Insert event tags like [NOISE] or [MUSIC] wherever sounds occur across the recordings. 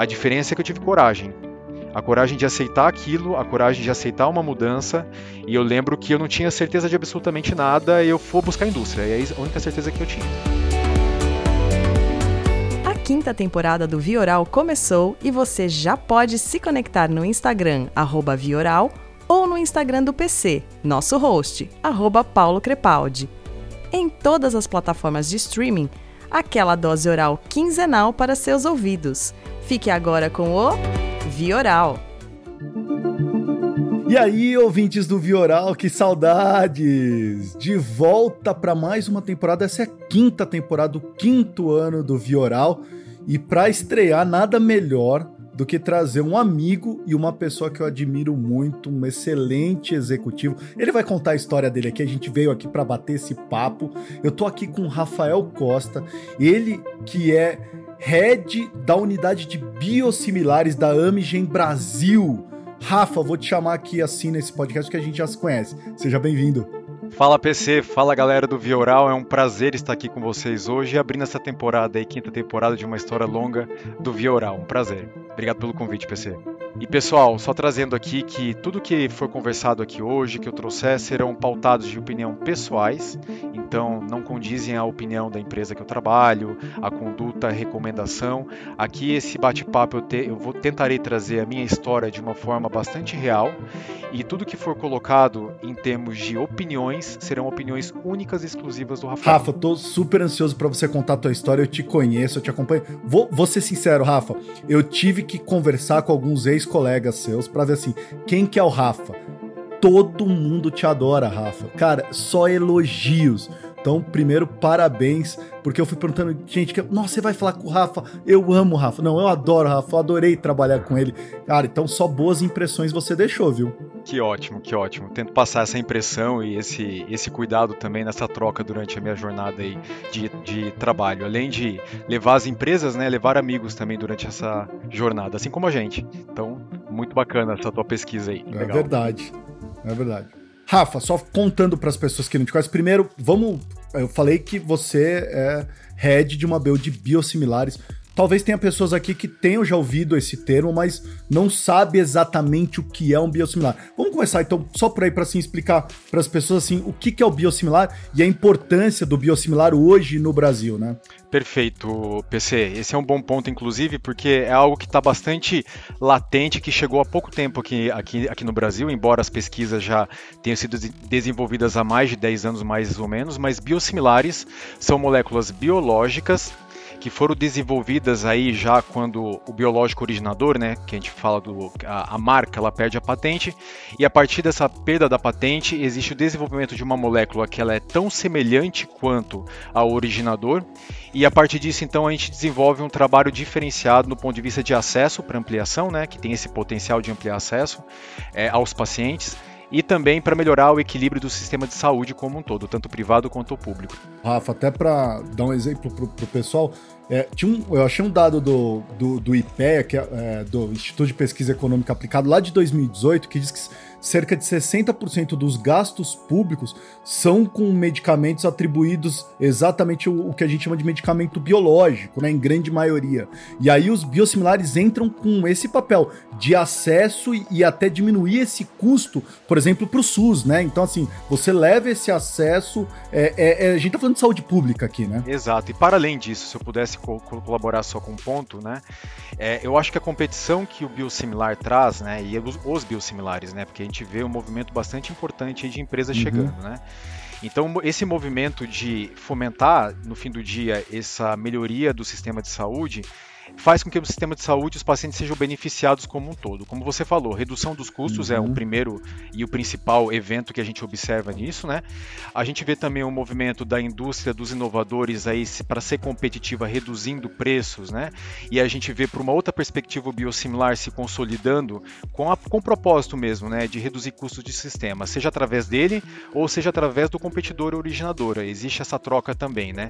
A diferença é que eu tive coragem. A coragem de aceitar aquilo, a coragem de aceitar uma mudança. E eu lembro que eu não tinha certeza de absolutamente nada e eu fui buscar a indústria. E é a única certeza que eu tinha. A quinta temporada do Vioral começou e você já pode se conectar no Instagram, Vioral, ou no Instagram do PC, nosso host, Paulo Crepaldi. Em todas as plataformas de streaming, aquela dose oral quinzenal para seus ouvidos. Fique agora com o Vioral. E aí, ouvintes do Vioral, que saudades! De volta para mais uma temporada, essa é a quinta temporada, o quinto ano do Vioral. E para estrear, nada melhor do que trazer um amigo e uma pessoa que eu admiro muito, um excelente executivo. Ele vai contar a história dele aqui, a gente veio aqui para bater esse papo. Eu tô aqui com o Rafael Costa, ele que é head da unidade de biosimilares da Amigen Brasil. Rafa, vou te chamar aqui assim nesse podcast que a gente já se conhece. Seja bem-vindo. Fala PC, fala galera do Vioral, é um prazer estar aqui com vocês hoje, abrindo essa temporada aí, quinta temporada de uma história longa do Vioral. Um prazer. Obrigado pelo convite, PC. E pessoal, só trazendo aqui que tudo que foi conversado aqui hoje, que eu trouxer, serão pautados de opinião pessoais, então não condizem a opinião da empresa que eu trabalho, a conduta, a recomendação. Aqui esse bate-papo eu, te, eu vou, tentarei trazer a minha história de uma forma bastante real e tudo que for colocado em termos de opiniões serão opiniões únicas e exclusivas do Rafa. Rafa, tô super ansioso para você contar a tua história, eu te conheço, eu te acompanho. Vou, vou ser sincero, Rafa, eu tive que conversar com alguns ex-colegas seus para ver assim, quem que é o Rafa? Todo mundo te adora, Rafa. Cara, só elogios. Então, primeiro, parabéns, porque eu fui perguntando, gente, que, nossa, você vai falar com o Rafa? Eu amo o Rafa. Não, eu adoro o Rafa, eu adorei trabalhar com ele. Cara, então só boas impressões você deixou, viu? Que ótimo, que ótimo. Tento passar essa impressão e esse, esse cuidado também nessa troca durante a minha jornada aí de, de trabalho. Além de levar as empresas, né, levar amigos também durante essa jornada, assim como a gente. Então, muito bacana essa tua pesquisa aí. É Legal. verdade, é verdade. Rafa, só contando para as pessoas que não te conhecem, primeiro, vamos. Eu falei que você é head de uma build de biosimilares. Talvez tenha pessoas aqui que tenham já ouvido esse termo, mas não sabe exatamente o que é um biosimilar. Vamos começar então só por aí para assim explicar para as pessoas assim o que, que é o biosimilar e a importância do biosimilar hoje no Brasil, né? Perfeito, PC. Esse é um bom ponto, inclusive, porque é algo que está bastante latente, que chegou há pouco tempo aqui, aqui, aqui no Brasil, embora as pesquisas já tenham sido desenvolvidas há mais de 10 anos, mais ou menos, mas biosimilares são moléculas biológicas que foram desenvolvidas aí já quando o biológico originador, né, que a gente fala do a, a, marca, ela perde a patente e a partir dessa perda da patente existe o desenvolvimento de uma molécula que ela é tão semelhante quanto ao originador e a partir disso então a gente desenvolve um trabalho diferenciado no ponto de vista de acesso para ampliação, né, que tem esse potencial de ampliar acesso é, aos pacientes e também para melhorar o equilíbrio do sistema de saúde como um todo, tanto privado quanto público. Rafa, até para dar um exemplo para o pessoal, é, tinha um, eu achei um dado do, do, do IPEA, que é, é, do Instituto de Pesquisa Econômica Aplicada, lá de 2018, que diz que cerca de 60% dos gastos públicos são com medicamentos atribuídos exatamente o, que a gente chama de medicamento biológico, né, em grande maioria. E aí os biosimilares entram com esse papel de acesso e, até diminuir esse custo, por exemplo, para o SUS, né? Então, assim, você leva esse acesso. É, é, é, a gente tá falando de saúde pública aqui, né? Exato. E para além disso, se eu pudesse co colaborar só com um ponto, né? É, eu acho que a competição que o biosimilar traz, né? E os, os biosimilares, né? Porque gente vê um movimento bastante importante de empresas uhum. chegando, né? Então, esse movimento de fomentar, no fim do dia, essa melhoria do sistema de saúde faz com que o sistema de saúde os pacientes sejam beneficiados como um todo. Como você falou, redução dos custos uhum. é o uhum. primeiro e o principal evento que a gente observa nisso, né? A gente vê também o movimento da indústria dos inovadores aí para ser competitiva reduzindo preços, né? E a gente vê por uma outra perspectiva o biosimilar se consolidando com, a, com o propósito mesmo, né, de reduzir custos de sistema, seja através dele ou seja através do competidor originador. Existe essa troca também, né?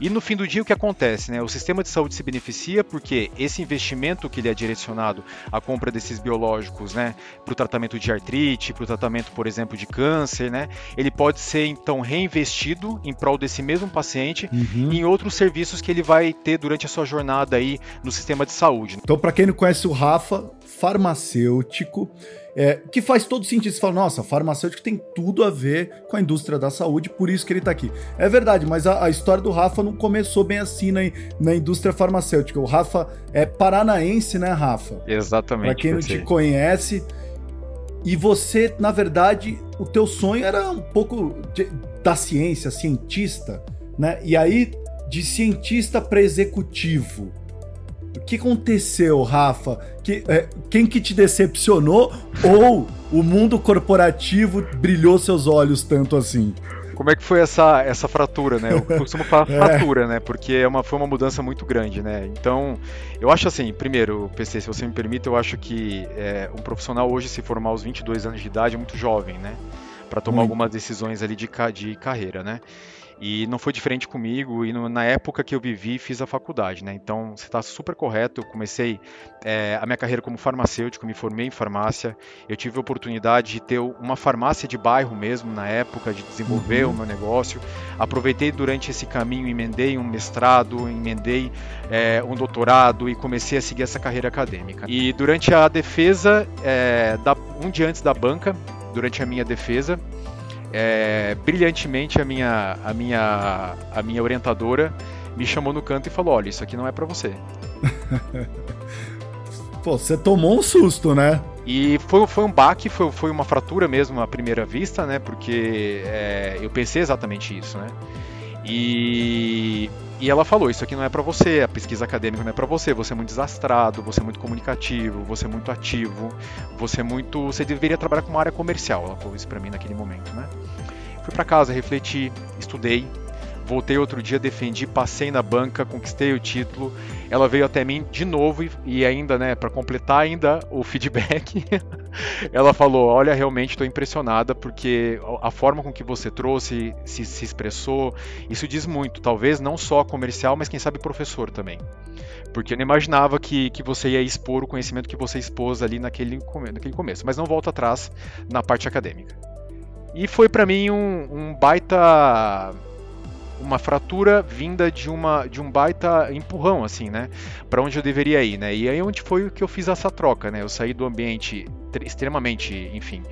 E no fim do dia o que acontece, né? O sistema de saúde se beneficia por porque esse investimento que ele é direcionado à compra desses biológicos, né, para o tratamento de artrite, para o tratamento, por exemplo, de câncer, né, ele pode ser então reinvestido em prol desse mesmo paciente uhum. em outros serviços que ele vai ter durante a sua jornada aí no sistema de saúde. Então, para quem não conhece o Rafa, farmacêutico, é, que faz todo sentido. Você fala, nossa, farmacêutico tem tudo a ver com a indústria da saúde, por isso que ele tá aqui. É verdade, mas a, a história do Rafa não começou bem assim na, na indústria farmacêutica. O Rafa é paranaense, né, Rafa? Exatamente. Pra quem não te conhece. E você, na verdade, o teu sonho era um pouco de, da ciência, cientista, né? E aí, de cientista para executivo. O que aconteceu, Rafa? Que, é, quem que te decepcionou ou o mundo corporativo brilhou seus olhos tanto assim? Como é que foi essa, essa fratura, né? Eu [LAUGHS] costumo falar é. fratura, né? Porque é uma, foi uma mudança muito grande, né? Então, eu acho assim, primeiro, PC, se você me permite, eu acho que é, um profissional hoje se formar aos 22 anos de idade é muito jovem, né? Para tomar muito. algumas decisões ali de, de carreira, né? E não foi diferente comigo, e no, na época que eu vivi, fiz a faculdade, né? Então, você está super correto. Eu comecei é, a minha carreira como farmacêutico, me formei em farmácia. Eu tive a oportunidade de ter uma farmácia de bairro mesmo, na época, de desenvolver uhum. o meu negócio. Aproveitei durante esse caminho, emendei um mestrado, emendei é, um doutorado e comecei a seguir essa carreira acadêmica. E durante a defesa, é, da, um dia antes da banca, durante a minha defesa, é, brilhantemente a minha, a, minha, a minha orientadora me chamou no canto e falou: Olha, isso aqui não é para você. [LAUGHS] Pô, você tomou um susto, né? E foi, foi um baque, foi, foi uma fratura mesmo à primeira vista, né? Porque é, eu pensei exatamente isso, né? E, e ela falou: Isso aqui não é para você, a pesquisa acadêmica não é para você. Você é muito desastrado, você é muito comunicativo, você é muito ativo, você é muito. Você deveria trabalhar com uma área comercial. Ela falou isso para mim naquele momento, né? Fui para casa, refleti, estudei, voltei outro dia, defendi, passei na banca, conquistei o título. Ela veio até mim de novo e, e ainda, né, para completar ainda o feedback, [LAUGHS] ela falou: "Olha, realmente estou impressionada porque a forma com que você trouxe, se, se expressou, isso diz muito. Talvez não só comercial, mas quem sabe professor também." Porque eu não imaginava que, que você ia expor o conhecimento que você expôs ali naquele, naquele começo. Mas não volta atrás na parte acadêmica. E foi para mim um, um baita uma fratura vinda de uma de um baita empurrão assim, né, para onde eu deveria ir, né? E aí onde foi que eu fiz essa troca, né? Eu saí do ambiente extremamente, enfim,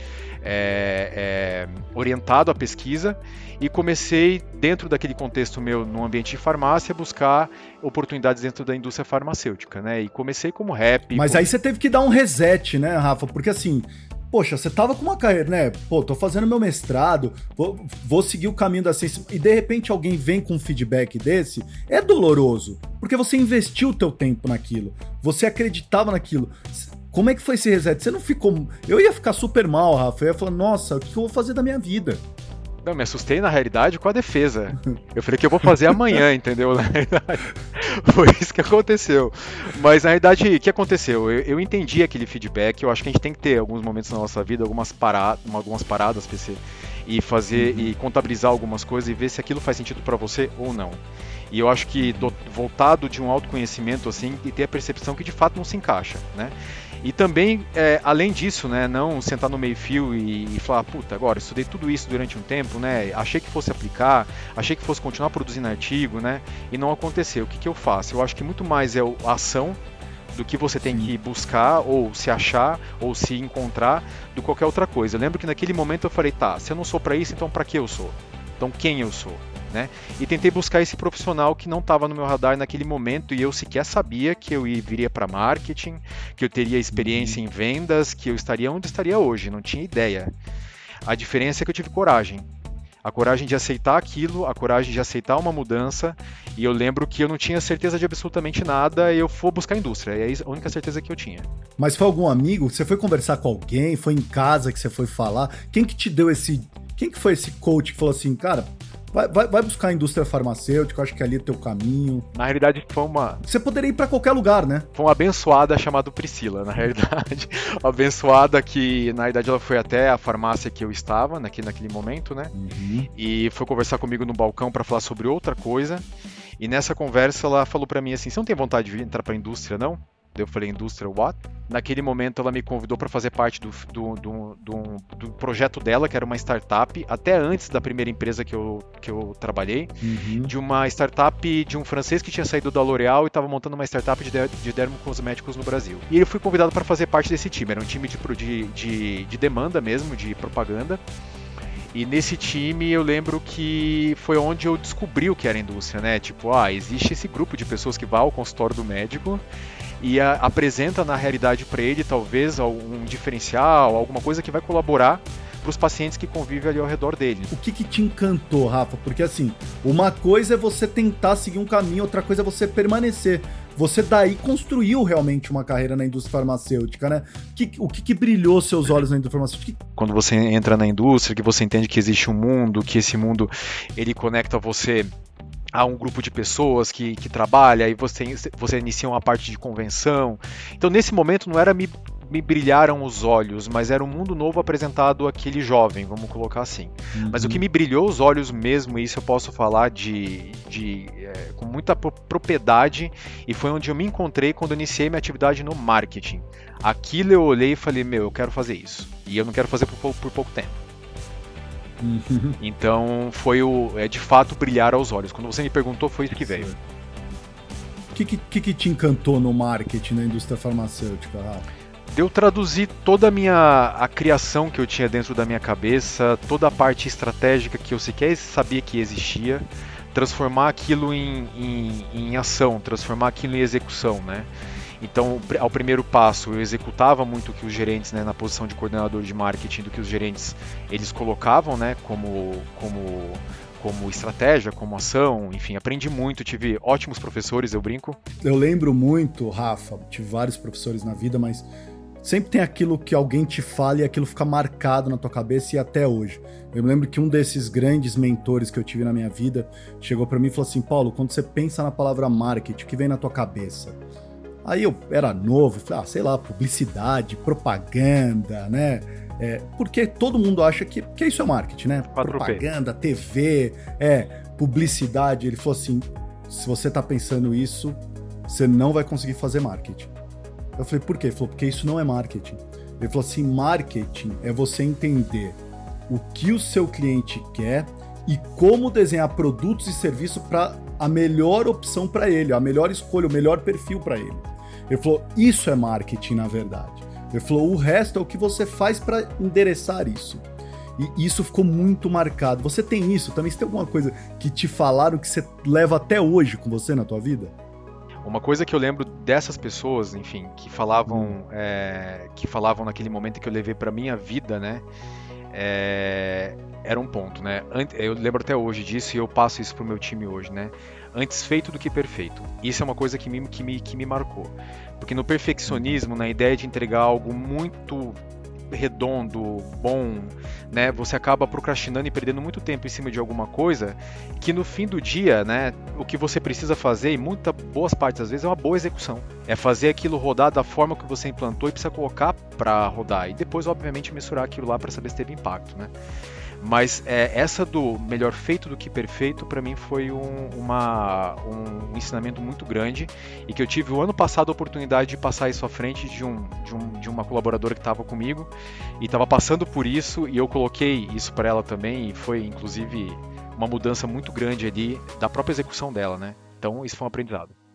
é, é, orientado à pesquisa e comecei dentro daquele contexto meu no ambiente de farmácia buscar oportunidades dentro da indústria farmacêutica, né? E comecei como rap. Mas como... aí você teve que dar um reset, né, Rafa? Porque assim, poxa, você tava com uma carreira, né? Pô, tô fazendo meu mestrado, vou, vou, seguir o caminho da ciência, e de repente alguém vem com um feedback desse, é doloroso, porque você investiu o teu tempo naquilo, você acreditava naquilo. Como é que foi esse reset? Você não ficou. Eu ia ficar super mal, Rafa. Eu ia falar, nossa, o que eu vou fazer da minha vida? Não, me assustei na realidade com a defesa. Eu falei que eu vou fazer amanhã, [LAUGHS] entendeu? Na realidade, foi isso que aconteceu. Mas na realidade, o que aconteceu? Eu, eu, entendi aquele feedback. Eu acho que a gente tem que ter alguns momentos na nossa vida, algumas, paradas, algumas paradas, PC, e fazer uhum. e contabilizar algumas coisas e ver se aquilo faz sentido para você ou não. E eu acho que do, voltado de um autoconhecimento assim e ter a percepção que de fato não se encaixa, né? E também, é, além disso, né, não sentar no meio-fio e, e, falar, puta, agora estudei tudo isso durante um tempo, né, achei que fosse aplicar, achei que fosse continuar produzindo artigo, né, e não aconteceu. O que, que eu faço? Eu acho que muito mais é a ação do que você tem que buscar, ou se achar, ou se encontrar, do qualquer outra coisa. Eu lembro que naquele momento eu falei, tá, se eu não sou para isso, então para que eu sou? Então quem eu sou? Né? E tentei buscar esse profissional que não estava no meu radar naquele momento e eu sequer sabia que eu viria para marketing, que eu teria experiência em vendas, que eu estaria onde estaria hoje, não tinha ideia. A diferença é que eu tive coragem. A coragem de aceitar aquilo, a coragem de aceitar uma mudança. E eu lembro que eu não tinha certeza de absolutamente nada e eu fui buscar a indústria. É a única certeza que eu tinha. Mas foi algum amigo? Você foi conversar com alguém? Foi em casa que você foi falar? Quem que te deu esse. Quem que foi esse coach que falou assim, cara, Vai, vai, vai, buscar a indústria farmacêutica, acho que ali é teu caminho. Na realidade, foi uma. Você poderia ir para qualquer lugar, né? Foi uma abençoada chamada Priscila, na realidade. [LAUGHS] uma abençoada que, na realidade, ela foi até a farmácia que eu estava naquele, naquele momento, né? Uhum. E foi conversar comigo no balcão para falar sobre outra coisa. E nessa conversa ela falou para mim assim: "Você não tem vontade de entrar para a indústria, não?" Eu falei, indústria what? Naquele momento ela me convidou para fazer parte do, do, do, do, projeto dela, que era uma startup, até antes da primeira empresa que eu, que eu trabalhei, uhum. de uma startup de um francês que tinha saído da L'Oréal e estava montando uma startup de, de dermocosméticos no Brasil. E ele fui convidado para fazer parte desse time, era um time de, de, de, de demanda mesmo, de propaganda. E nesse time eu lembro que foi onde eu descobri o que era indústria, né? Tipo, ah, existe esse grupo de pessoas que vai ao consultório do médico e a, apresenta na realidade para ele talvez algum diferencial, alguma coisa que vai colaborar para os pacientes que convivem ali ao redor dele. O que, que te encantou, Rafa? Porque assim, uma coisa é você tentar seguir um caminho, outra coisa é você permanecer. Você daí construiu realmente uma carreira na indústria farmacêutica, né? Que, o que, que brilhou seus olhos na indústria farmacêutica? Quando você entra na indústria, que você entende que existe um mundo, que esse mundo ele conecta você a um grupo de pessoas que, que trabalha e você, você inicia uma parte de convenção. Então, nesse momento, não era me, me brilharam os olhos, mas era um mundo novo apresentado àquele jovem, vamos colocar assim. Uhum. Mas o que me brilhou os olhos mesmo, isso eu posso falar de, de é, com muita propriedade, e foi onde eu me encontrei quando eu iniciei minha atividade no marketing. Aquilo eu olhei e falei, meu, eu quero fazer isso. E eu não quero fazer por, por pouco tempo. Uhum. Então foi o é de fato brilhar aos olhos. Quando você me perguntou, foi isso que veio. O que, que, que te encantou no marketing na indústria farmacêutica, Rafa? eu traduzir toda a minha a criação que eu tinha dentro da minha cabeça, toda a parte estratégica que eu sequer sabia que existia, transformar aquilo em, em, em ação, transformar aquilo em execução, né? Então, ao primeiro passo, eu executava muito o que os gerentes, né, na posição de coordenador de marketing, do que os gerentes eles colocavam, né, como, como, como estratégia, como ação, enfim, aprendi muito, tive ótimos professores, eu brinco. Eu lembro muito, Rafa, tive vários professores na vida, mas sempre tem aquilo que alguém te fala e aquilo fica marcado na tua cabeça e até hoje. Eu me lembro que um desses grandes mentores que eu tive na minha vida chegou para mim e falou assim: Paulo, quando você pensa na palavra marketing, o que vem na tua cabeça? Aí eu era novo, falei, ah, sei lá, publicidade, propaganda, né? É, porque todo mundo acha que, que isso é marketing, né? Propaganda, TV, é, publicidade. Ele falou assim: se você tá pensando isso, você não vai conseguir fazer marketing. Eu falei, por quê? Ele falou, porque isso não é marketing. Ele falou assim: marketing é você entender o que o seu cliente quer e como desenhar produtos e serviços para a melhor opção para ele, a melhor escolha, o melhor perfil para ele. Ele falou: Isso é marketing, na verdade. Ele falou: O resto é o que você faz para endereçar isso. E isso ficou muito marcado. Você tem isso também? Você tem alguma coisa que te falaram que você leva até hoje com você na tua vida? Uma coisa que eu lembro dessas pessoas, enfim, que falavam, hum. é, que falavam naquele momento que eu levei para minha vida, né? É, era um ponto, né? Eu lembro até hoje disso e eu passo isso pro meu time hoje, né? Antes feito do que perfeito. Isso é uma coisa que me, que me, que me marcou. Porque no perfeccionismo, na ideia de entregar algo muito redondo, bom, né, você acaba procrastinando e perdendo muito tempo em cima de alguma coisa que no fim do dia, né, o que você precisa fazer, e muitas boas partes às vezes, é uma boa execução. É fazer aquilo rodar da forma que você implantou e precisa colocar para rodar. E depois, obviamente, mensurar aquilo lá para saber se teve impacto, né? Mas é, essa do melhor feito do que perfeito, para mim foi um, uma, um ensinamento muito grande e que eu tive o ano passado a oportunidade de passar isso à frente de, um, de, um, de uma colaboradora que estava comigo e estava passando por isso e eu coloquei isso para ela também e foi inclusive uma mudança muito grande ali da própria execução dela, né? Então isso foi um aprendizado.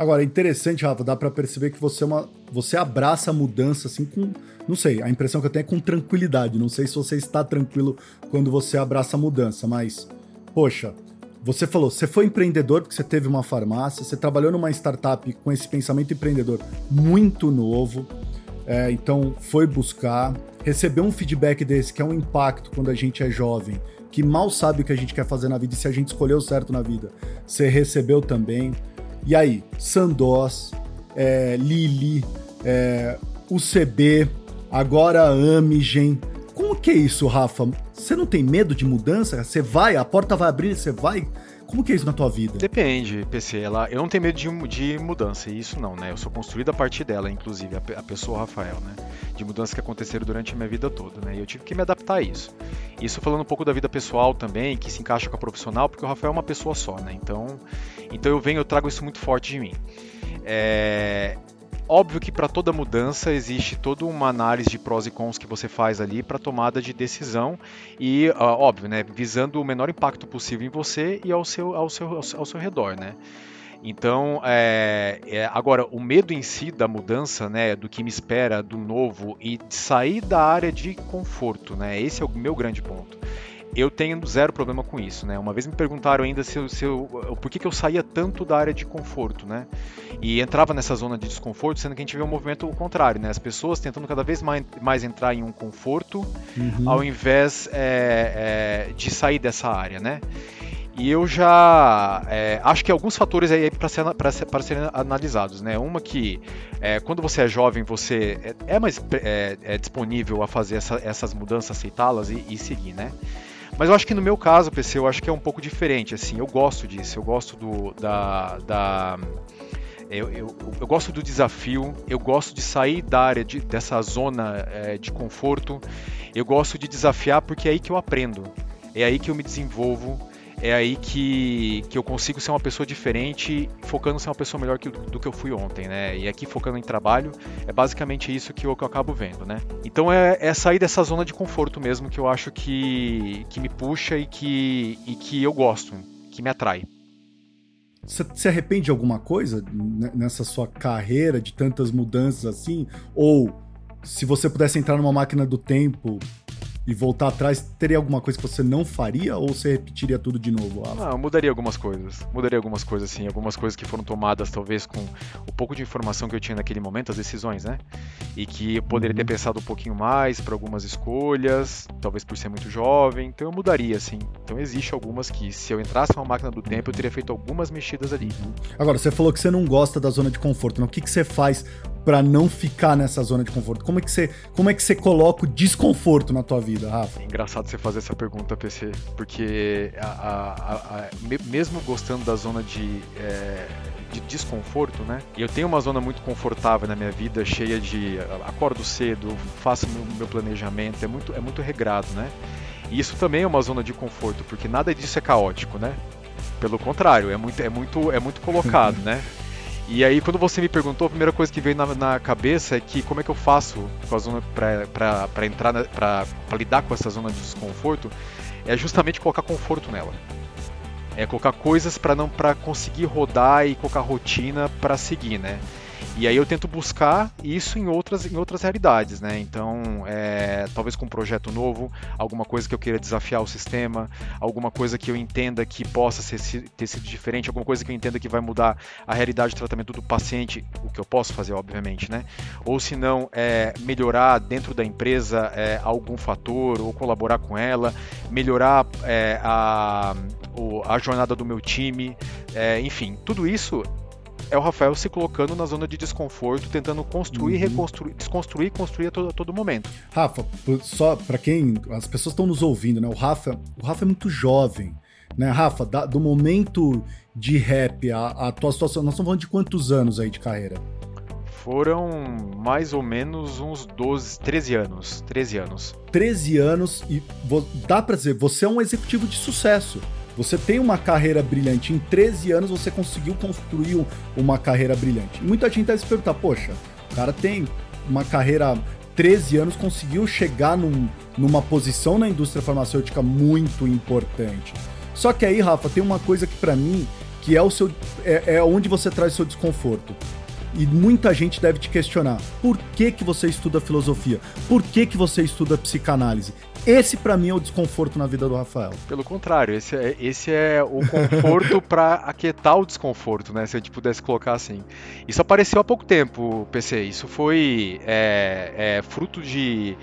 Agora, é interessante, Rafa, dá para perceber que você é uma, você abraça a mudança assim com, não sei, a impressão que eu tenho é com tranquilidade. Não sei se você está tranquilo quando você abraça a mudança, mas poxa, você falou, você foi empreendedor porque você teve uma farmácia, você trabalhou numa startup com esse pensamento empreendedor muito novo, é, então foi buscar, recebeu um feedback desse, que é um impacto quando a gente é jovem, que mal sabe o que a gente quer fazer na vida e se a gente escolheu certo na vida, você recebeu também. E aí, Sandoz, é, Lili, é, UCB, agora Amigen. Como, que é isso, Rafa? Você não tem medo de mudança? Você vai, a porta vai abrir, você vai. Como que é isso na tua vida? Depende, PC. Ela, eu não tenho medo de, de mudança, isso não, né? Eu sou construído a partir dela, inclusive, a, a pessoa Rafael, né? De mudanças que aconteceram durante a minha vida toda, né? E eu tive que me adaptar a isso. Isso falando um pouco da vida pessoal também, que se encaixa com a profissional, porque o Rafael é uma pessoa só, né? Então, então eu venho, eu trago isso muito forte de mim. É, Óbvio que para toda mudança existe toda uma análise de prós e cons que você faz ali para tomada de decisão e, óbvio, né, visando o menor impacto possível em você e ao seu, ao seu, ao seu redor, né? Então, é, é, agora, o medo em si da mudança, né, do que me espera, do novo e de sair da área de conforto, né, esse é o meu grande ponto eu tenho zero problema com isso, né? Uma vez me perguntaram ainda se, eu, se eu, por que, que eu saía tanto da área de conforto, né? E entrava nessa zona de desconforto, sendo que a gente vê um movimento contrário, né? As pessoas tentando cada vez mais, mais entrar em um conforto, uhum. ao invés é, é, de sair dessa área, né? E eu já é, acho que alguns fatores aí para ser, ser, serem analisados, né? Uma que é, quando você é jovem você é, é mais é, é disponível a fazer essa, essas mudanças, aceitá-las e, e, seguir, né? Mas eu acho que no meu caso, PC, eu acho que é um pouco diferente. Assim, eu gosto disso, eu gosto do, da, da eu, eu, eu, gosto do desafio, eu gosto de sair da área de, dessa zona é, de conforto, eu gosto de desafiar porque é aí que eu aprendo, é aí que eu me desenvolvo, é aí que, que eu consigo ser uma pessoa diferente, focando ser uma pessoa melhor que, do que eu fui ontem, né? E aqui focando em trabalho, é basicamente isso que eu, que eu acabo vendo, né? Então é, é, sair dessa zona de conforto mesmo que eu acho que, que me puxa e que, e que eu gosto, que me atrai. Você se arrepende de alguma coisa nessa sua carreira de tantas mudanças assim? Ou se você pudesse entrar numa máquina do tempo e voltar atrás, teria alguma coisa que você não faria ou você repetiria tudo de novo? Ah, não, mudaria algumas coisas. Mudaria algumas coisas, sim. Algumas coisas que foram tomadas, talvez, com o pouco de informação que eu tinha naquele momento, as decisões, né? E que eu poderia ter uhum. pensado um pouquinho mais para algumas escolhas, talvez por ser muito jovem. Então eu mudaria, sim. Então existe algumas que, se eu entrasse numa máquina do tempo, eu teria feito algumas mexidas ali. Agora, você falou que você não gosta da zona de conforto. Né? O que, que você faz para não ficar nessa zona de conforto? Como é que você, como é que você coloca o desconforto na tua vida, Rafa? É engraçado você fazer essa pergunta, PC, porque a, a, a, mesmo gostando da zona de, é, de desconforto, né? Eu tenho uma zona muito confortável na minha vida, cheia de acordo cedo, faço meu, meu planejamento, é muito, é muito regrado, né? E isso também é uma zona de conforto, porque nada disso é caótico, né? Pelo contrário, é muito, é muito, é muito colocado, [LAUGHS] né? E aí, quando você me perguntou, a primeira coisa que veio na, na cabeça é que como é que eu faço com a zona para entrar, para lidar com essa zona de desconforto, é justamente colocar conforto nela. É colocar coisas para não para conseguir rodar e colocar rotina para seguir, né? E aí eu tento buscar isso em outras, em outras realidades, né? Então, é, talvez com um projeto novo, alguma coisa que eu queira desafiar o sistema, alguma coisa que eu entenda que possa ser, ter sido diferente, alguma coisa que eu entenda que vai mudar a realidade de tratamento do paciente, o que eu posso fazer, obviamente, né? Ou se não, é, melhorar dentro da empresa é, algum fator, ou colaborar com ela, melhorar é, a, a jornada do meu time, é, enfim, tudo isso é o Rafael se colocando na zona de desconforto, tentando construir, uhum. reconstruir, desconstruir e construir a todo, a todo momento. Rafa, só para quem as pessoas estão nos ouvindo, né? O Rafa, o Rafa é muito jovem, né? Rafa, da, do momento de rap, a, a tua situação, nós estamos falando de quantos anos aí de carreira? Foram mais ou menos uns 12, 13 anos. 13 anos. 13 anos e dá pra dizer, você é um executivo de sucesso. Você tem uma carreira brilhante. Em 13 anos você conseguiu construir uma carreira brilhante. E muita gente deve se perguntar, poxa, o cara tem uma carreira 13 anos, conseguiu chegar num, numa posição na indústria farmacêutica muito importante. Só que aí, Rafa, tem uma coisa que para mim que é o seu é, é onde você traz seu desconforto. E muita gente deve te questionar: por que, que você estuda filosofia? Por que, que você estuda psicanálise? Esse para mim é o desconforto na vida do Rafael. Pelo contrário, esse é, esse é o conforto [LAUGHS] para aquietar o desconforto, né? Se a gente pudesse colocar assim. Isso apareceu há pouco tempo, PC. Isso foi é, é, fruto de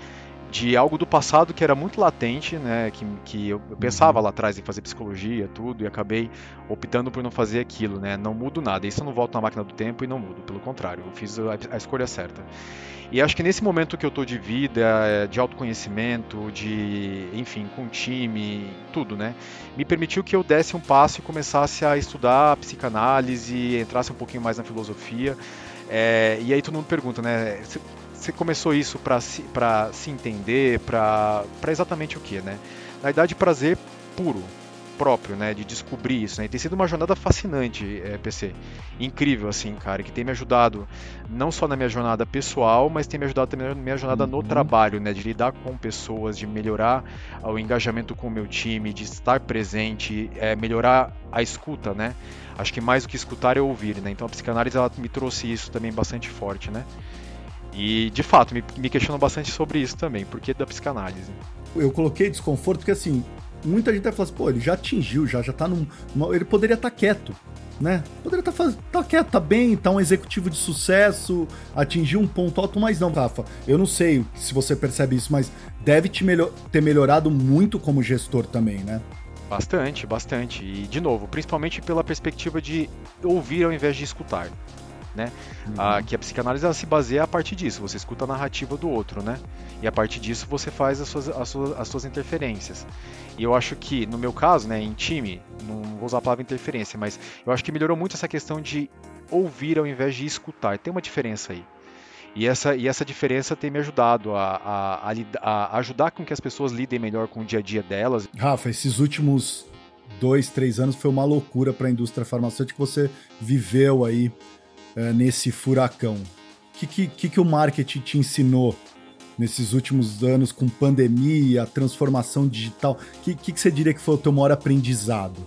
de algo do passado que era muito latente, né? Que, que eu, eu pensava lá atrás em fazer psicologia, tudo, e acabei optando por não fazer aquilo, né? Não mudo nada. Isso eu não volto na máquina do tempo e não mudo, pelo contrário, eu fiz a, a escolha certa. E acho que nesse momento que eu tô de vida, é, de autoconhecimento, de, enfim, com time, tudo, né? Me permitiu que eu desse um passo e começasse a estudar a psicanálise, entrasse um pouquinho mais na filosofia. É, e aí todo mundo pergunta, né? Você começou isso para se, se entender, para exatamente o que, né? Na verdade, prazer puro, próprio, né, de descobrir isso, né, e tem sido uma jornada fascinante, é, PC, incrível, assim, cara, que tem me ajudado não só na minha jornada pessoal, mas tem me ajudado também na minha jornada uhum. no trabalho, né, de lidar com pessoas, de melhorar o engajamento com o meu time, de estar presente, é, melhorar a escuta, né, acho que mais do que escutar é ouvir, né, então a psicanálise ela me trouxe isso também bastante forte, né, e de fato me, me questiono bastante sobre isso também, porque da psicanálise. Eu coloquei desconforto porque assim, muita gente vai falar assim, pô, ele já atingiu, já, já tá num. ele poderia estar tá quieto, né? Poderia estar tá, tá quieto, tá bem, tá um executivo de sucesso, atingiu um ponto alto, mas não, Rafa. Eu não sei se você percebe isso, mas deve te melhor, ter melhorado muito como gestor também, né? Bastante, bastante. E, de novo, principalmente pela perspectiva de ouvir ao invés de escutar né? Uhum. Ah, que a psicanálise ela se baseia a partir disso, você escuta a narrativa do outro, né? E a partir disso você faz as suas, as suas, as suas interferências. E eu acho que, no meu caso, né, em time, não vou usar a palavra interferência, mas eu acho que melhorou muito essa questão de ouvir ao invés de escutar. Tem uma diferença aí. E essa, e essa diferença tem me ajudado a, a, a, a, ajudar com que as pessoas lidem melhor com o dia a dia delas. Rafa, esses últimos dois, três anos foi uma loucura para a indústria farmacêutica você viveu aí é, nesse furacão? O que, que, que o marketing te ensinou nesses últimos anos com pandemia, transformação digital? O que, que, que, você diria que foi o teu maior aprendizado?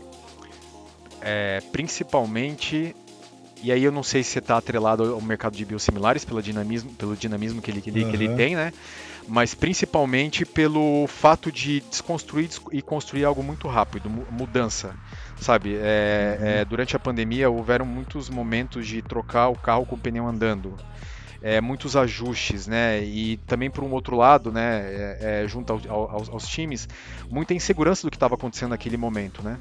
É, principalmente, e aí eu não sei se está atrelado ao mercado de biosimilares pelo dinamismo, pelo dinamismo que ele, que ele, uhum. que ele tem, né? Mas principalmente pelo fato de desconstruir e construir algo muito rápido, mudança sabe? É, uhum. é, durante a pandemia houveram muitos momentos de trocar o carro com o pneu andando. É, muitos ajustes, né? E também por um outro lado, né? É, é junto ao, aos, aos, times, muita insegurança do que estava acontecendo naquele momento, né?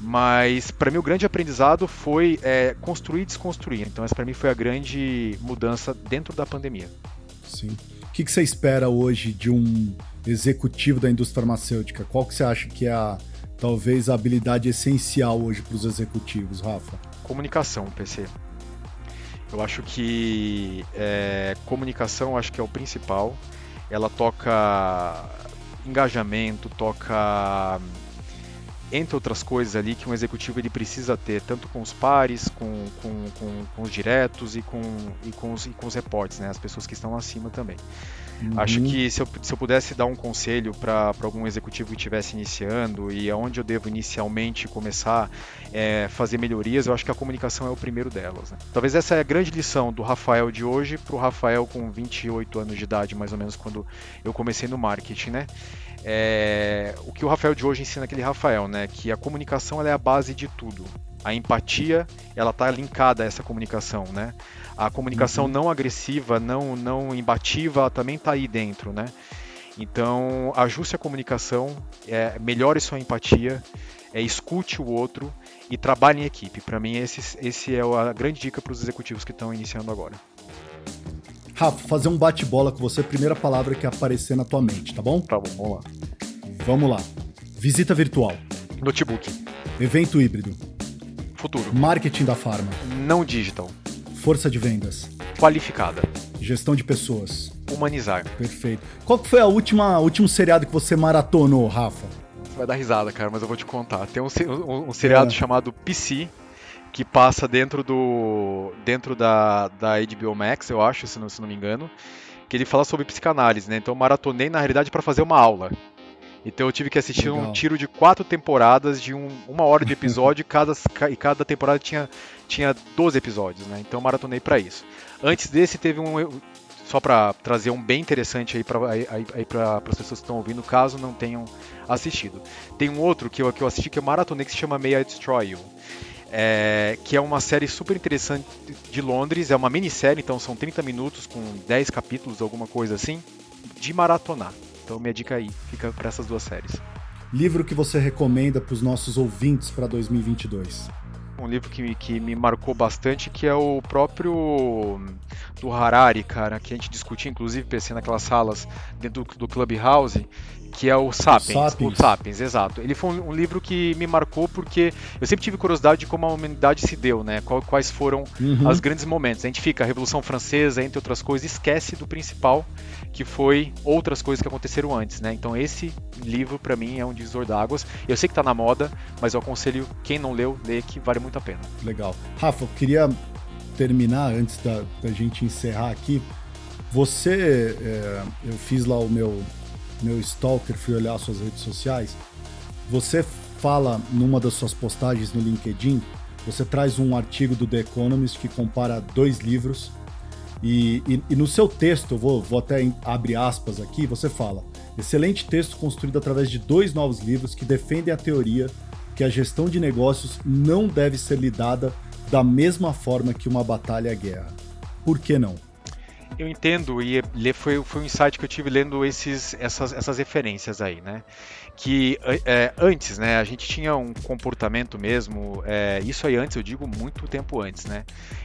Mas para mim o grande aprendizado foi é, construir e desconstruir. Então essa para mim foi a grande mudança dentro da pandemia. Sim. O que, que você espera hoje de um executivo da indústria farmacêutica? Qual que você acha que é a talvez a habilidade essencial hoje para os executivos, Rafa? Comunicação, PC. Eu acho que é, comunicação acho que é o principal. Ela toca engajamento, toca entre outras coisas ali que um executivo ele precisa ter, tanto com os pares, com, com, com, com os diretos e com, e com, os, e com os reportes, né? as pessoas que estão acima também. Uhum. Acho que se eu, se eu pudesse dar um conselho para algum executivo que estivesse iniciando e aonde eu devo inicialmente começar a é, fazer melhorias, eu acho que a comunicação é o primeiro delas. Né? Talvez essa é a grande lição do Rafael de hoje para o Rafael com 28 anos de idade, mais ou menos, quando eu comecei no marketing, né? É, o que o Rafael de hoje ensina aquele Rafael, né? Que a comunicação é a base de tudo. A empatia, ela está linkada a essa comunicação, né? A comunicação uhum. não agressiva, não, não imbativa, também está aí dentro, né? Então, ajuste a comunicação, é, melhore sua empatia, é, escute o outro e trabalhe em equipe. Para mim, esse, esse é a grande dica para os executivos que estão iniciando agora. Rafa, fazer um bate-bola com você, primeira palavra que aparecer na tua mente, tá bom? Tá bom, vamos lá. Vamos lá. Visita virtual. Notebook. Evento híbrido. Futuro. Marketing da farma. Não digital. Força de vendas. Qualificada. Gestão de pessoas. Humanizar. Perfeito. Qual que foi a última último seriado que você maratonou, Rafa? Você vai dar risada, cara, mas eu vou te contar. Tem um, um, um seriado é. chamado PC que passa dentro do dentro da, da HBO Max, eu acho, se não, se não me engano, que ele fala sobre psicanálise, né? Então eu maratonei na realidade para fazer uma aula. Então eu tive que assistir Legal. um tiro de quatro temporadas de um, uma hora de episódio e [LAUGHS] cada, e cada temporada tinha, tinha 12 episódios, né? Então eu maratonei para isso. Antes desse teve um. Só para trazer um bem interessante aí para aí, aí para as pessoas que estão ouvindo, caso não tenham assistido. Tem um outro que eu, que eu assisti que eu maratonei que se chama May I Destroy You. É, que é uma série super interessante de Londres, é uma minissérie, então são 30 minutos com 10 capítulos, alguma coisa assim, de maratonar. Então minha dica aí fica para essas duas séries. Livro que você recomenda para os nossos ouvintes para 2022? Um livro que, que me marcou bastante, que é o próprio do Harari, cara, que a gente discutia, inclusive, PC naquelas salas dentro do, do Clubhouse, que é o Sapiens. O Sapiens, o Sapiens exato. Ele foi um, livro que me marcou porque eu sempre tive curiosidade de como a humanidade se deu, né? Quais foram uhum. os grandes momentos. A gente fica, a Revolução Francesa, entre outras coisas, esquece do principal, que foi outras coisas que aconteceram antes, né? Então esse livro, para mim, é um divisor d'águas. Eu sei que tá na moda, mas eu aconselho quem não leu, ler, que vale muito a pena. Legal. Rafa, eu queria terminar, antes da, da gente encerrar aqui, você, é, eu fiz lá o meu meu stalker, fui olhar suas redes sociais, você fala numa das suas postagens no LinkedIn, você traz um artigo do The Economist que compara dois livros e, e, e no seu texto, vou, vou até abrir aspas aqui, você fala: excelente texto construído através de dois novos livros que defendem a teoria que a gestão de negócios não deve ser lidada da mesma forma que uma batalha à guerra. Por que não? Eu entendo, e foi, foi um insight que eu tive lendo esses, essas, essas referências aí, né? Que é, antes, né, a gente tinha um comportamento mesmo, é, isso aí antes, eu digo muito tempo antes, né?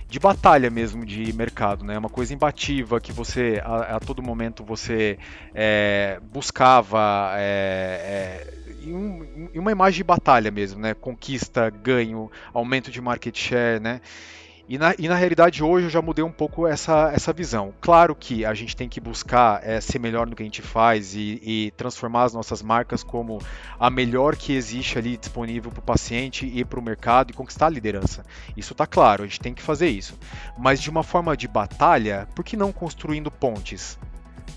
De batalha mesmo de mercado, né? Uma coisa imbativa que você, a, a todo momento, você é, buscava. É, é em, uma imagem de batalha mesmo, né? Conquista, ganho, aumento de market share, né? E na, e na realidade hoje eu já mudei um pouco essa, essa visão. Claro que a gente tem que buscar é, ser melhor no que a gente faz e, e, transformar as nossas marcas como a melhor que existe ali disponível para o paciente e para o mercado e conquistar a liderança. Isso está claro, a gente tem que fazer isso. Mas de uma forma de batalha, por que não construindo pontes?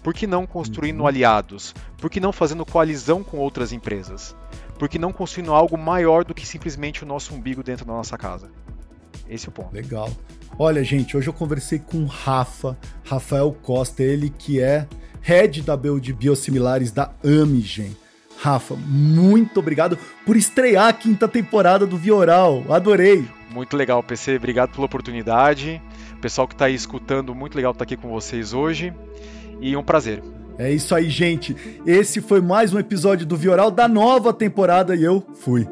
Por que não construindo uhum. aliados? Por que não fazendo coalizão com outras empresas? Por que não construindo algo maior do que simplesmente o nosso umbigo dentro da nossa casa? Esse é o ponto. Legal. Olha, gente, hoje eu conversei com o Rafa, Rafael Costa, ele que é head da build biosimilares da Amigen. Rafa, muito obrigado por estrear a quinta temporada do Vioral. Adorei. Muito legal, PC. Obrigado pela oportunidade. Pessoal que está aí escutando, muito legal estar aqui com vocês hoje. E um prazer. É isso aí, gente. Esse foi mais um episódio do Vioral da nova temporada e eu fui.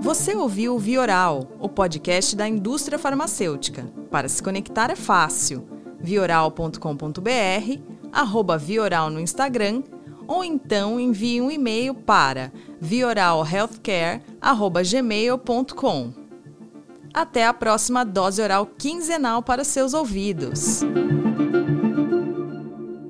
Você ouviu o Vioral, o podcast da indústria farmacêutica. Para se conectar é fácil. vioral.com.br, arroba Vioral no Instagram, ou então envie um e-mail para vioralhealthcare.gmail.com. Até a próxima dose oral quinzenal para seus ouvidos.